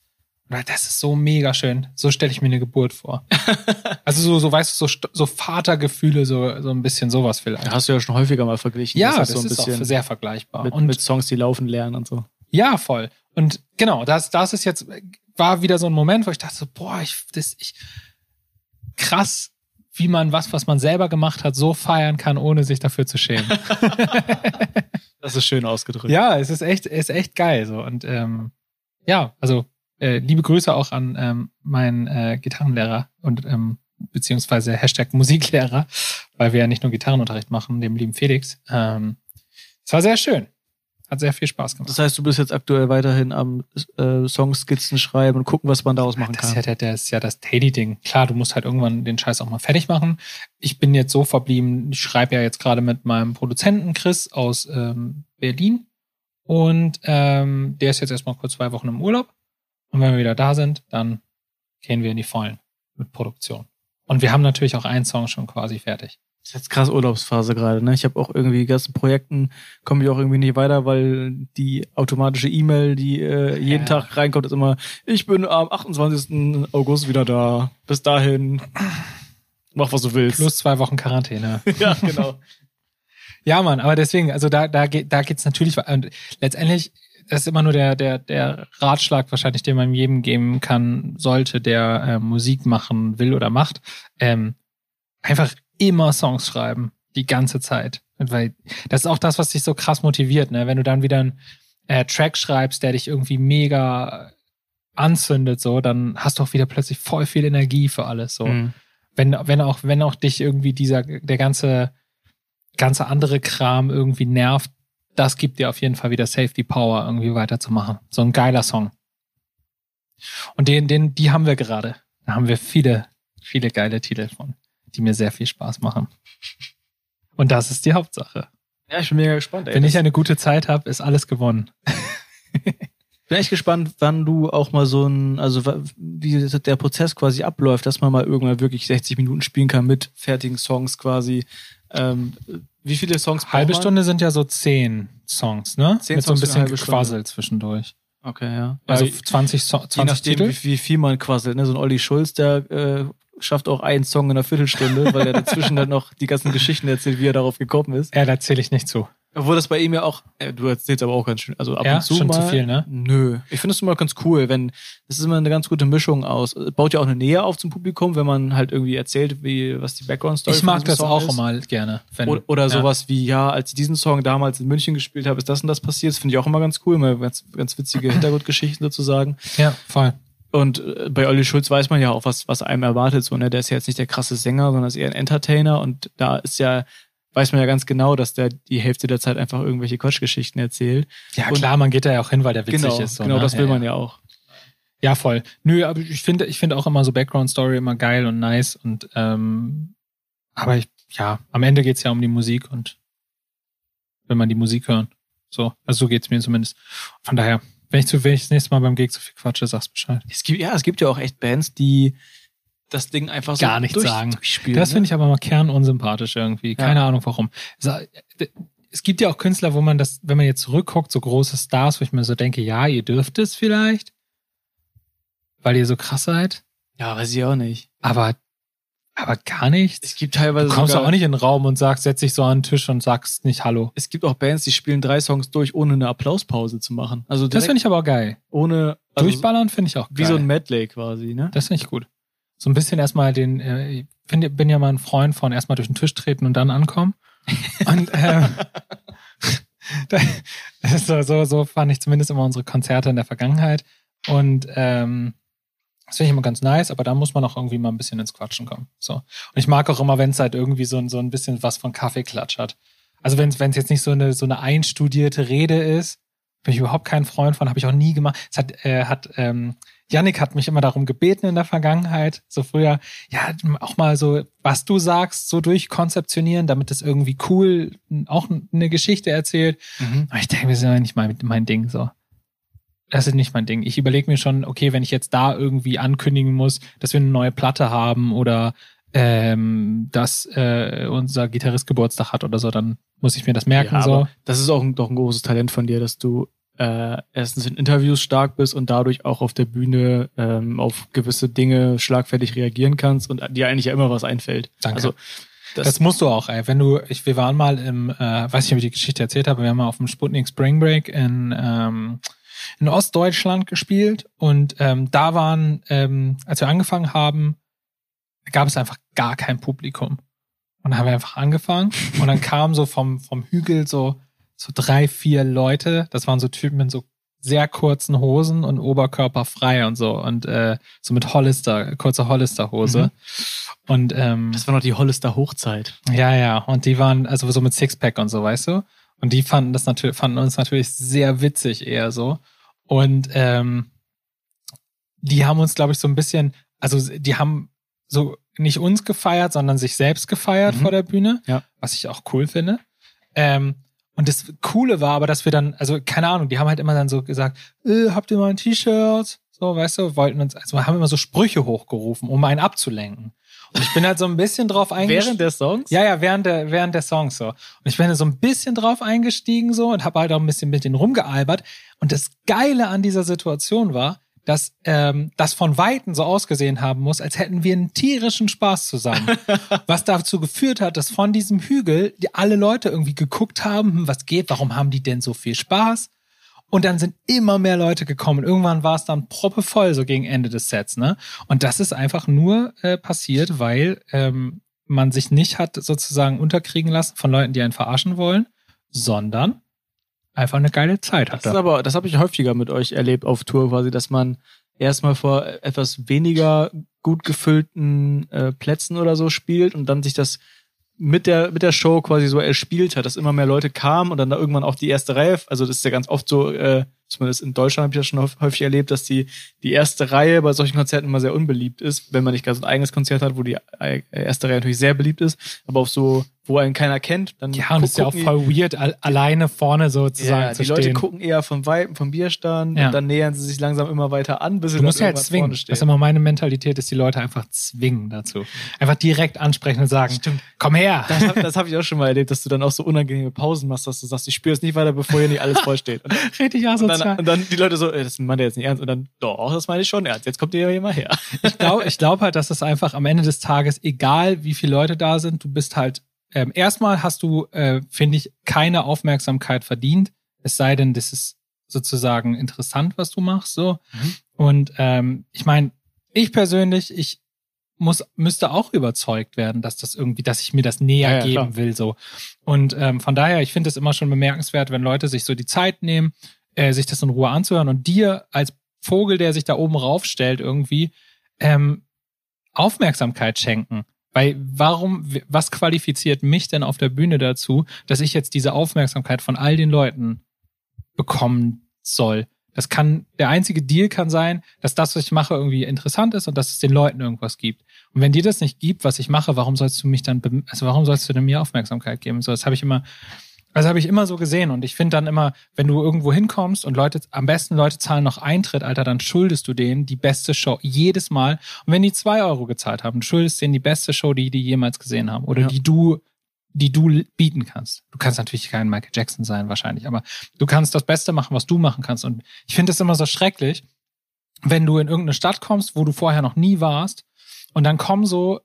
Das ist so mega schön. So stelle ich mir eine Geburt vor. also so, so weißt du, so, so Vatergefühle, so, so ein bisschen sowas vielleicht. Hast du ja schon häufiger mal verglichen. Ja, das, das so ist auch sehr vergleichbar. Mit, und mit Songs, die laufen lernen und so. Ja, voll. Und genau, das, das ist jetzt, war wieder so ein Moment, wo ich dachte so, boah, ich, das, ich, krass, wie man was, was man selber gemacht hat, so feiern kann, ohne sich dafür zu schämen. das ist schön ausgedrückt. Ja, es ist echt, ist echt geil, so. Und, ähm, ja, also äh, liebe Grüße auch an ähm, meinen äh, Gitarrenlehrer und ähm, beziehungsweise Hashtag Musiklehrer, weil wir ja nicht nur Gitarrenunterricht machen, dem lieben Felix. Ähm, es war sehr schön. Hat sehr viel Spaß gemacht. Das heißt, du bist jetzt aktuell weiterhin am äh, Songskizzen schreiben und gucken, was man daraus machen das kann. Ist ja, das ist ja das Daily-Ding. Klar, du musst halt irgendwann den Scheiß auch mal fertig machen. Ich bin jetzt so verblieben, ich schreibe ja jetzt gerade mit meinem Produzenten Chris aus ähm, Berlin und ähm, der ist jetzt erstmal kurz zwei Wochen im Urlaub. Und wenn wir wieder da sind, dann gehen wir in die Vollen mit Produktion. Und wir haben natürlich auch einen Song schon quasi fertig. Das ist jetzt krass Urlaubsphase gerade, ne? Ich habe auch irgendwie ganzen Projekten komme ich auch irgendwie nicht weiter, weil die automatische E-Mail, die äh, jeden ja. Tag reinkommt, ist immer, ich bin am 28. August wieder da. Bis dahin, mach was du willst. Plus zwei Wochen Quarantäne. ja, genau. ja, Mann, aber deswegen, also da, da, geht, da geht's natürlich, und letztendlich das ist immer nur der, der, der Ratschlag wahrscheinlich, den man jedem geben kann, sollte, der äh, Musik machen will oder macht. Ähm, einfach immer Songs schreiben, die ganze Zeit. Weil das ist auch das, was dich so krass motiviert, ne? Wenn du dann wieder einen äh, Track schreibst, der dich irgendwie mega anzündet, so, dann hast du auch wieder plötzlich voll viel Energie für alles. So. Mhm. Wenn, wenn auch, wenn auch dich irgendwie dieser, der ganze, ganze andere Kram irgendwie nervt, das gibt dir auf jeden Fall wieder Safety Power, irgendwie weiterzumachen. So ein geiler Song. Und den, den, die haben wir gerade. Da haben wir viele, viele geile Titel von, die mir sehr viel Spaß machen. Und das ist die Hauptsache. Ja, ich bin mega gespannt. Ey. Wenn ich eine gute Zeit habe, ist alles gewonnen. bin echt gespannt, wann du auch mal so ein, also wie der Prozess quasi abläuft, dass man mal irgendwann wirklich 60 Minuten spielen kann mit fertigen Songs quasi. Ähm, wie viele Songs Halbe Stunde sind ja so zehn Songs, ne? Zehn Mit Songs so ein bisschen Quassel zwischendurch. Okay, ja. Also ja, 20, so 20 je nachdem, Titel? Wie, wie viel man quasselt, ne? So ein Olli Schulz, der äh, schafft auch einen Song in einer Viertelstunde, weil er dazwischen dann noch die ganzen Geschichten erzählt, wie er darauf gekommen ist. Ja, da zähle ich nicht zu. Obwohl das bei ihm ja auch, äh, du erzählst aber auch ganz schön, also ab ja, und zu schon mal. zu viel, ne? Nö. Ich finde es immer ganz cool, wenn, das ist immer eine ganz gute Mischung aus. Baut ja auch eine Nähe auf zum Publikum, wenn man halt irgendwie erzählt, wie, was die Background-Story ist. Ich mag das Song auch ist. immer gerne. Wenn, oder, oder ja. sowas wie, ja, als ich diesen Song damals in München gespielt habe, ist das und das passiert. Das finde ich auch immer ganz cool, immer ganz, ganz witzige Hintergrundgeschichten sozusagen. Ja, voll. Und äh, bei Olli Schulz weiß man ja auch, was, was einem erwartet. So, ne? Der ist ja jetzt nicht der krasse Sänger, sondern ist eher ein Entertainer. Und da ist ja weiß man ja ganz genau, dass der die Hälfte der Zeit einfach irgendwelche Quatschgeschichten erzählt. Ja, und klar, man geht da ja auch hin, weil der witzig genau, ist. So, genau, ne? das will ja, man ja auch. Ja, voll. Nö, aber ich finde, ich finde auch immer so Background Story immer geil und nice und ähm, aber ich, ja, am Ende geht's ja um die Musik und wenn man die Musik hören. So, also so geht's mir zumindest. Von daher, wenn ich zu wenn ich das nächste Mal beim Gig so viel quatsche, sag's Bescheid. Es gibt, ja, es gibt ja auch echt Bands, die das Ding einfach so Gar nichts durch, sagen. durchspielen. Das ne? finde ich aber mal kernunsympathisch irgendwie. Keine Ahnung warum. Es gibt ja auch Künstler, wo man das, wenn man jetzt zurückguckt, so große Stars, wo ich mir so denke, ja, ihr dürft es vielleicht, weil ihr so krass seid, Ja, weiß ich auch nicht. aber, aber gar nichts. Es gibt teilweise Du kommst sogar, auch nicht in den Raum und sagst, setz dich so an den Tisch und sagst nicht Hallo. es gibt auch Bands, die spielen drei Songs durch, ohne eine Applauspause zu machen. Also Das finde ich aber auch geil. ohne also Durchballern finde ich auch geil. wie so ein Medley quasi, ne? Das finde ich gut. So ein bisschen erstmal den, äh, ich find, bin ja mal ein Freund von erstmal durch den Tisch treten und dann ankommen. Und ähm, so, so, so fand ich zumindest immer unsere Konzerte in der Vergangenheit. Und ähm, das finde ich immer ganz nice, aber da muss man auch irgendwie mal ein bisschen ins Quatschen kommen. So. Und ich mag auch immer, wenn es halt irgendwie so, ein- so ein bisschen was von Kaffeeklatsch hat. Also wenn es jetzt nicht so eine, so eine einstudierte Rede ist, bin ich überhaupt kein Freund von, habe ich auch nie gemacht. Es hat, äh, hat ähm, Yannick hat mich immer darum gebeten in der Vergangenheit, so früher, ja, auch mal so, was du sagst, so durchkonzeptionieren, damit es irgendwie cool auch eine Geschichte erzählt. Mhm. Aber ich denke, das ist ja nicht mein, mein Ding so. Das ist nicht mein Ding. Ich überlege mir schon, okay, wenn ich jetzt da irgendwie ankündigen muss, dass wir eine neue Platte haben oder ähm, dass äh, unser Gitarrist Geburtstag hat oder so, dann muss ich mir das merken. Ja, so. das ist auch ein, doch ein großes Talent von dir, dass du äh, erstens in Interviews stark bist und dadurch auch auf der Bühne ähm, auf gewisse Dinge schlagfertig reagieren kannst und dir eigentlich ja immer was einfällt. Danke. Also das, Das, musst du auch, ey. Wenn du, ich, wir waren mal im, äh, weiß nicht, ob ich die Geschichte erzählt habe, wir haben mal auf dem Sputnik Spring Break in, ähm, in Ostdeutschland gespielt und ähm, da waren, ähm, als wir angefangen haben, gab es einfach gar kein Publikum. Und dann haben wir einfach angefangen und dann kamen so vom, vom Hügel so, so drei, vier Leute. Das waren so Typen in so sehr kurzen Hosen und Oberkörper frei und so und äh, so mit Hollister, kurzer Hollister-Hose. Und ähm, das war noch die Hollister Hochzeit. ja, ja. Und die waren also so mit Sixpack und so, weißt du? Und die fanden das natürlich, fanden uns natürlich sehr witzig eher so. Und ähm, die haben uns, glaube ich, so ein bisschen, also die haben so nicht uns gefeiert, sondern sich selbst gefeiert Mhm. vor der Bühne, Ja. was ich auch cool finde. Ähm, und das Coole war aber, dass wir dann, also keine Ahnung, die haben halt immer dann so gesagt, äh, habt ihr mal ein T-Shirt? So, weißt du, wollten uns, also haben immer so Sprüche hochgerufen, um einen abzulenken. Und ich bin halt so ein bisschen drauf eingestiegen. der Songs? Ja, ja, während der, während der Songs so. Und ich bin da so ein bisschen drauf eingestiegen so und habe halt auch ein bisschen mit denen rumgealbert. Und das Geile an dieser Situation war, dass ähm, das von Weitem so ausgesehen haben muss, als hätten wir einen tierischen Spaß zusammen. was dazu geführt hat, dass von diesem Hügel die alle Leute irgendwie geguckt haben, hm, was geht, warum haben die denn so viel Spaß? Und dann sind immer mehr Leute gekommen. Irgendwann war es dann proppevoll, so gegen Ende des Sets, ne? Und das ist einfach nur äh, passiert, weil ähm, man sich nicht hat sozusagen unterkriegen lassen von Leuten, die einen verarschen wollen, sondern einfach eine geile Zeit Das hatte. ist aber, das habe ich häufiger mit euch erlebt auf Tour quasi, dass man erstmal vor etwas weniger gut gefüllten äh, Plätzen oder so spielt und dann sich das mit der, mit der Show quasi so erspielt hat, dass immer mehr Leute kamen und dann da irgendwann auch die erste Reihe, also das ist ja ganz oft so, äh, zumindest in Deutschland habe ich das schon häufig- erlebt, dass die, die erste Reihe bei solchen Konzerten immer sehr unbeliebt ist, wenn man nicht gerade so ein eigenes Konzert hat, wo die äh, erste Reihe natürlich sehr beliebt ist, aber auf so, wo einen keiner kennt, dann ja, und es ist ja auch voll weird, al alleine vorne sozusagen ja, zu die Leute stehen. gucken eher vom Weiten, vom Bierstand Ja. und dann nähern sie sich langsam immer weiter an, bis sie Du musst ja halt zwingen. Das stehen. ist immer meine Mentalität, ist die Leute einfach zwingen dazu. Einfach direkt ansprechen und sagen, Stimmt. komm her. Das, hab- das habe ich auch schon mal erlebt, dass du dann auch so unangenehme Pausen machst, dass du sagst, ich spüre es nicht weiter, bevor hier nicht alles voll steht. Und, Richtig und, asozial. dann, und dann die Leute so, das meint er jetzt nicht ernst. Und dann, doch, das meine ich schon ernst. Jetzt kommt ihr hier mal her. ich glaube ich glaub halt, dass es einfach am Ende des Tages, egal wie viele Leute da sind, du bist halt, ähm, erstmal hast du, äh, finde ich, keine Aufmerksamkeit verdient. Es sei denn, das ist sozusagen interessant, was du machst, so. Mhm. Und ähm, ich meine, ich persönlich, ich muss, müsste auch überzeugt werden, dass das irgendwie, dass ich mir das näher Ja, ja, geben klar. will, so. Und ähm, von daher, ich finde es immer schon bemerkenswert, wenn Leute sich so die Zeit nehmen, äh, sich das in Ruhe anzuhören und dir als Vogel, der sich da oben raufstellt, irgendwie ähm, Aufmerksamkeit schenken. Weil warum, was qualifiziert mich denn auf der Bühne dazu, dass ich jetzt diese Aufmerksamkeit von all den Leuten bekommen soll? Das kann, der einzige Deal kann sein, dass das, was ich mache, irgendwie interessant ist und dass es den Leuten irgendwas gibt. Und wenn dir das nicht gibt, was ich mache, warum sollst du mich dann, also warum sollst du denn mir Aufmerksamkeit geben? So, das habe ich immer, also habe ich immer so gesehen und ich finde dann immer, wenn du irgendwo hinkommst und Leute, am besten Leute zahlen noch Eintritt, Alter, dann schuldest du denen die beste Show jedes Mal. Und wenn die zwei Euro gezahlt haben, du schuldest denen die beste Show, die die jemals gesehen haben oder Ja. die du, die du bieten kannst. Du kannst natürlich kein Michael Jackson sein wahrscheinlich, aber du kannst das Beste machen, was du machen kannst. Und ich finde es immer so schrecklich, wenn du in irgendeine Stadt kommst, wo du vorher noch nie warst und dann kommen so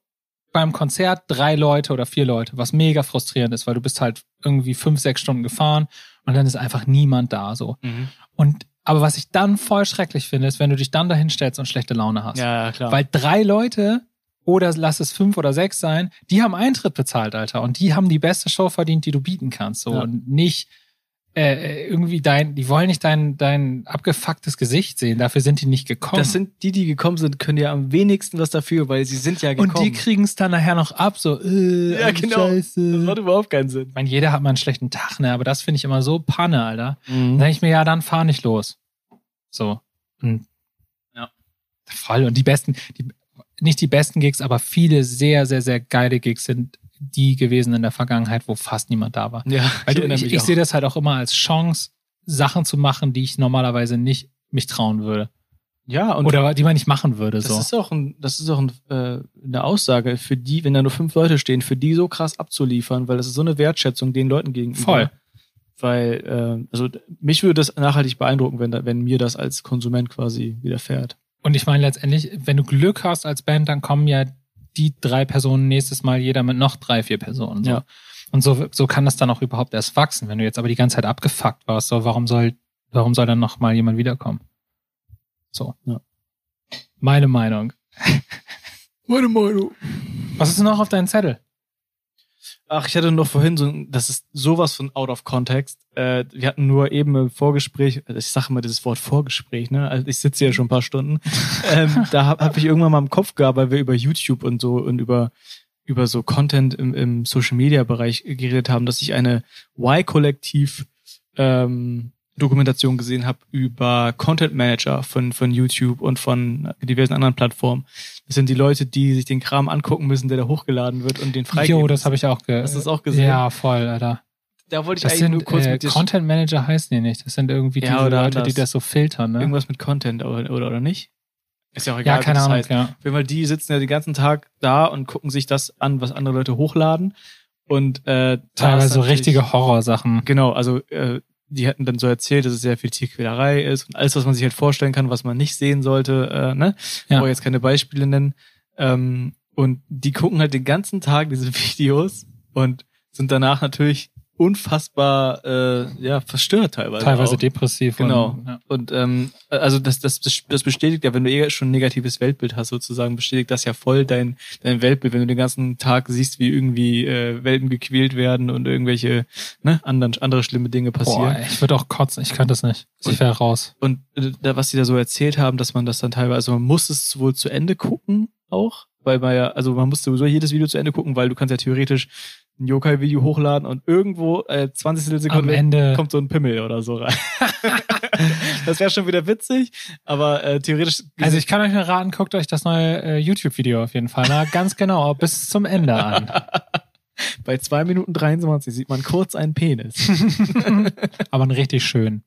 beim Konzert drei Leute oder vier Leute, was mega frustrierend ist, weil du bist halt irgendwie fünf, sechs Stunden gefahren und dann ist einfach niemand da so. Und aber was ich dann voll schrecklich finde, ist, wenn du dich dann dahin stellst und schlechte Laune hast. Ja, ja, klar. Weil drei Leute oder lass es fünf oder sechs sein, die haben Eintritt bezahlt, Alter. Und die haben die beste Show verdient, die du bieten kannst. So Ja. und nicht äh, irgendwie dein, die wollen nicht dein, dein abgefucktes Gesicht sehen. Dafür sind die nicht gekommen. das sind die, die gekommen sind, können ja am wenigsten was dafür, weil sie sind ja gekommen. und die kriegen es dann nachher noch ab, so, äh, ja, äh, genau. Scheiße. Das macht überhaupt keinen Sinn. Ich meine, jeder hat mal einen schlechten Tag, ne? Aber das finde ich immer so Panne, Alter. Mhm. Dann denke ich mir, ja, dann fahr nicht los. So. Und Ja. Voll. Und die besten, die, nicht die besten Gigs, aber viele sehr, sehr, sehr geile Gigs sind die gewesen in der Vergangenheit, wo fast niemand da war. Ja, Weil du, ich, ich auch. sehe das halt auch immer als Chance, Sachen zu machen, die ich normalerweise nicht mich trauen würde. Ja, und Oder die man nicht machen würde. das So. ist auch, ein, das ist auch ein, äh, eine Aussage für die, wenn da nur fünf Leute stehen, für die so krass abzuliefern, weil das ist so eine Wertschätzung den Leuten gegenüber. Voll. Weil, äh, also mich würde das nachhaltig beeindrucken, wenn, da, wenn mir das als Konsument quasi widerfährt. Und ich meine letztendlich, wenn du Glück hast als Band, dann kommen ja die drei Personen nächstes Mal jeder mit noch drei, vier Personen. So. Ja. Und so, so kann das dann auch überhaupt erst wachsen. Wenn du jetzt aber die ganze Zeit abgefuckt warst, so, warum soll, warum soll dann noch mal jemand wiederkommen? So. Ja. Meine Meinung. Meine Meinung. Was ist noch auf deinem Zettel? Ach, ich hatte noch vorhin so, ein- das ist sowas von out of context. Äh, wir hatten nur eben im Vorgespräch, also ich sage immer dieses Wort Vorgespräch, ne? Also ich sitze hier schon ein paar Stunden. ähm, da habe hab ich irgendwann mal im Kopf gehabt, weil wir über YouTube und so und über über so Content im, im Social Media Bereich geredet haben, dass ich eine Y-Kollektiv ähm, Dokumentation gesehen habe über Content Manager von, von YouTube und von diversen anderen Plattformen. Das sind die Leute, die sich den Kram angucken müssen, der da hochgeladen wird und den freigeben. Jo, das habe ich auch ge Hast du das auch gesehen? Ja, voll, Alter. Da wollte ich Das eigentlich sind nur kurz äh, mit dir Content Manager heißen die nicht. Das sind irgendwie Ja, diese Leute, die anders. das so filtern, ne? irgendwas mit Content oder, oder, oder nicht? Ist ja auch egal, ja, keine Ahnung, heißt. ja. Auf jeden Fall, die sitzen ja den ganzen Tag da und gucken sich das an, was andere Leute hochladen. Und äh, Teilweise so richtige Horrorsachen. Genau, also äh, die hatten dann so erzählt, dass es sehr viel Tierquälerei ist und alles, was man sich halt vorstellen kann, was man nicht sehen sollte, äh, ne? Ja. Ich jetzt keine Beispiele nennen. Ähm, und die gucken halt den ganzen Tag diese Videos und sind danach natürlich unfassbar äh, ja verstört teilweise. Teilweise auch. depressiv. Genau. Und, ja. Und ähm, also das, das, das bestätigt ja, wenn du eh schon ein negatives Weltbild hast, sozusagen, bestätigt das ja voll dein, dein Weltbild, wenn du den ganzen Tag siehst, wie irgendwie äh, Welten gequält werden und irgendwelche ne, anderen, andere schlimme Dinge passieren. Boah, ich würde auch kotzen, ich könnte das nicht. Ich wäre raus. Und äh, da, was sie da so erzählt haben, dass man das dann teilweise, also man muss es wohl zu Ende gucken auch, weil man ja, also man muss sowieso jedes Video zu Ende gucken, weil du kannst ja theoretisch ein Yokai-Video hochladen und irgendwo äh, 20 Am Sekunden Ende. kommt so ein Pimmel oder so rein. das wäre schon wieder witzig, aber äh, theoretisch. Also ich kann euch nur raten, guckt euch das neue äh, YouTube-Video auf jeden Fall. Na, ganz genau, bis zum Ende an. bei zwei Minuten 23 sieht man kurz einen Penis. Aber ein richtig schön.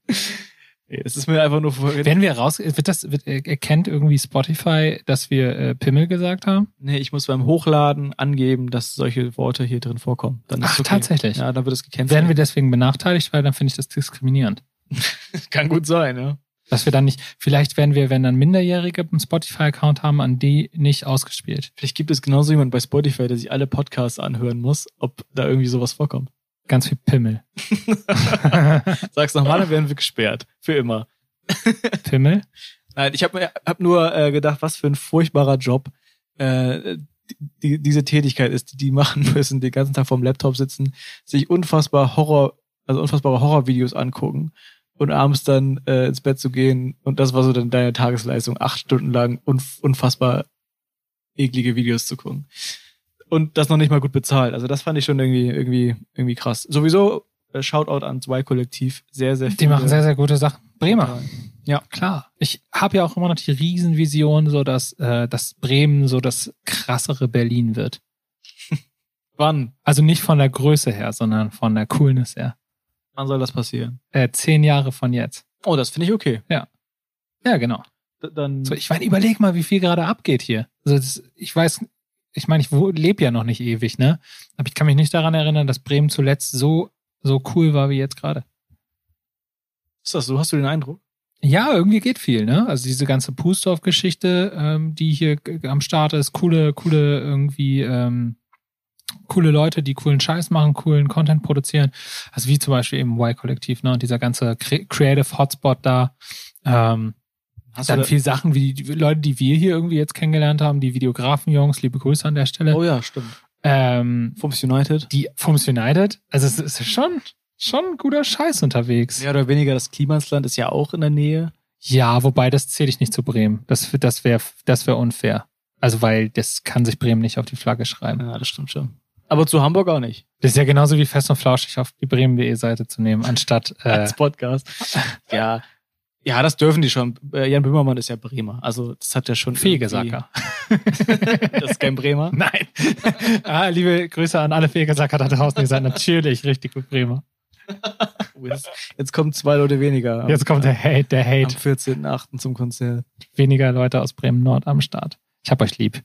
Nee, Das ist mir einfach nur vor. Werden wir raus, wird das, wird, erkennt irgendwie Spotify, dass wir äh, Pimmel gesagt haben? Nee, ich muss beim Hochladen angeben, dass solche Worte hier drin vorkommen. Dann ist Ach, es okay. tatsächlich? Ja, dann wird es gecancelt. Werden wir deswegen benachteiligt, weil dann finde ich das diskriminierend. Kann gut sein, ja. Dass wir dann nicht, vielleicht werden wir, wenn dann Minderjährige einen Spotify-Account haben, an die nicht ausgespielt. Vielleicht gibt es genauso jemand bei Spotify, der sich alle Podcasts anhören muss, ob da irgendwie sowas vorkommt. Ganz viel Pimmel. Sag's nochmal, dann werden wir gesperrt. Für immer. Pimmel? Nein, ich habe hab nur äh, gedacht, was für ein furchtbarer Job äh, die, diese Tätigkeit ist, die die machen müssen, den ganzen Tag vorm Laptop sitzen, sich unfassbar Horror, also unfassbare Horrorvideos angucken und abends dann äh, ins Bett zu gehen und das war so dann deine Tagesleistung, acht Stunden lang unf unfassbar eklige Videos zu gucken. Und das noch nicht mal gut bezahlt. Also das fand ich schon irgendwie, irgendwie, irgendwie krass. Sowieso äh, Shoutout ans Y-Kollektiv. Sehr, sehr Die machen sehr, sehr gute Sachen. Bremer. Ja. Klar. Ich habe ja auch immer noch die Riesenvision, so dass, äh, dass Bremen so das krassere Berlin wird. Wann? Also nicht von der Größe her, sondern von der Coolness her. Wann soll das passieren? Äh, zehn Jahre von jetzt. Oh, das finde ich okay. Ja, genau. D dann So, ich meine, überleg mal, wie viel gerade abgeht hier. Also das, ich weiß, ich meine, ich lebe ja noch nicht ewig, ne? Aber ich kann mich nicht daran erinnern, dass Bremen zuletzt so, so cool war wie jetzt gerade. ist das so? Hast du den Eindruck? Ja, irgendwie geht viel, ne? Also diese ganze Pustorf-Geschichte, ähm, die hier am Start ist, coole, coole irgendwie, ähm, coole Leute, die coolen Scheiß machen, coolen Content produzieren. Also wie zum Beispiel eben Y-Kollektiv, ne? Und dieser ganze Cre Creative Hotspot da. Ähm, Hast dann viel Sachen wie die Leute, die wir hier irgendwie jetzt kennengelernt haben, die Videografen-Jungs, liebe Grüße an der Stelle. Oh ja, stimmt. Ähm, Fums United. die Fums United, also es ist schon, schon guter Scheiß unterwegs. Mehr oder weniger das Klimansland ist ja auch in der Nähe. Ja, wobei das zähle ich nicht zu Bremen. Das, das wäre das wär unfair. Also weil das kann sich Bremen nicht auf die Flagge schreiben. Ja, das stimmt schon. Aber zu Hamburg auch nicht. Das ist ja genauso wie fest und flauschig auf die bremen.de Seite zu nehmen, anstatt äh, Als Podcast. ja. Ja, das dürfen die schon. Äh, Jan Böhmermann ist ja Bremer. Also, das hat ja schon. Fegesacker. das ist kein Bremer. Nein. ah, liebe Grüße an alle Fegesacker da draußen. Ihr seid natürlich richtig gut Bremer. Oh, Jetzt, jetzt kommen zwei Leute weniger. am- Jetzt kommt der Hate, der am Hate. 14.8. zum Konzert. Weniger Leute aus Bremen Nord am Start. Ich hab euch lieb.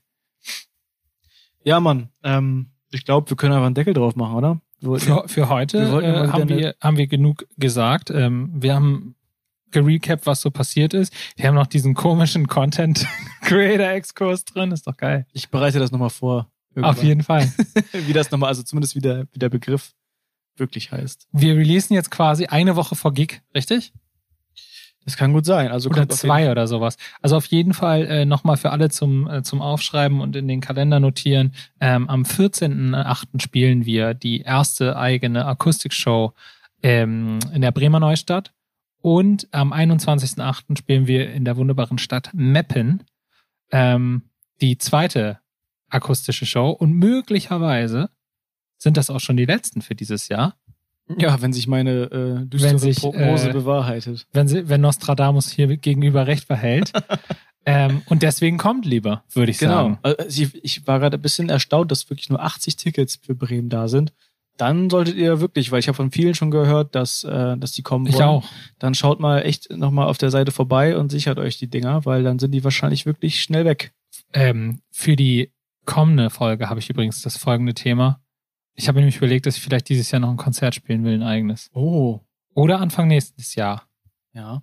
Ja, Mann. Ähm, ich glaube, wir können einfach einen Deckel drauf machen, oder? Für, für heute äh, haben, wir, haben wir genug gesagt. Ähm, wir haben gerecapt, was so passiert ist. Wir haben noch diesen komischen Content Creator Exkurs drin. Ist doch geil. Ich bereite das nochmal vor. Irgendwann. Auf jeden Fall. Wie das nochmal, also zumindest wie der, wie der Begriff wirklich heißt. Wir releasen jetzt quasi eine Woche vor Gig, richtig? Das kann gut sein. Also Oder zwei oder sowas. Also auf jeden Fall äh, nochmal für alle zum, äh, zum Aufschreiben und in den Kalender notieren. Ähm, am 14.8. spielen wir die erste eigene Akustikshow ähm, in der Bremer Neustadt. Und am 21.8. spielen wir in der wunderbaren Stadt Meppen ähm, die zweite akustische Show. Und möglicherweise sind das auch schon die letzten für dieses Jahr. Ja, wenn sich meine äh, düstere sich, Prognose äh, bewahrheitet. wenn, sie, wenn Nostradamus hier gegenüber recht behält. ähm, und deswegen kommt lieber, würde ich Genau. sagen. Also ich, ich war gerade ein bisschen erstaunt, dass wirklich nur 80 Tickets für Bremen da sind. Dann solltet ihr wirklich, weil ich habe von vielen schon gehört, dass, äh, dass die kommen wollen. Ich auch. Dann schaut mal echt nochmal auf der Seite vorbei und sichert euch die Dinger, weil dann sind die wahrscheinlich wirklich schnell weg. Ähm, für die kommende Folge habe ich übrigens das folgende Thema. Ich habe nämlich überlegt, dass ich vielleicht dieses Jahr noch ein Konzert spielen will, ein eigenes. Oh. Oder Anfang nächstes Jahr. Ja.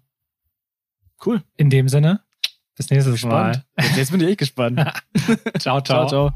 Cool. In dem Sinne, bis nächstes Spannend. Mal. Jetzt, jetzt bin ich echt gespannt. ciao, ciao, ciao.